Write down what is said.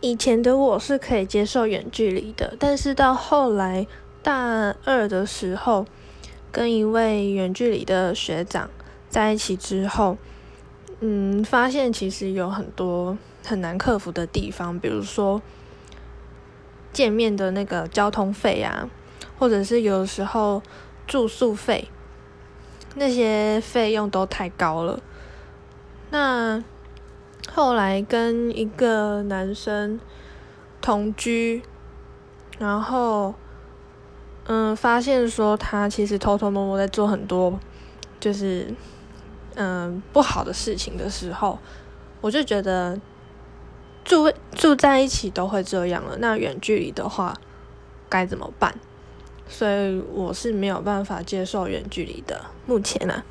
以前的我是可以接受远距离的，但是到后来大二的时候，跟一位远距离的学长在一起之后，嗯，发现其实有很多很难克服的地方，比如说见面的那个交通费啊，或者是有时候住宿费，那些费用都太高了。那后来跟一个男生同居，然后嗯，发现说他其实偷偷摸摸在做很多，就是嗯不好的事情的时候，我就觉得住住在一起都会这样了，那远距离的话该怎么办？所以我是没有办法接受远距离的，目前啊。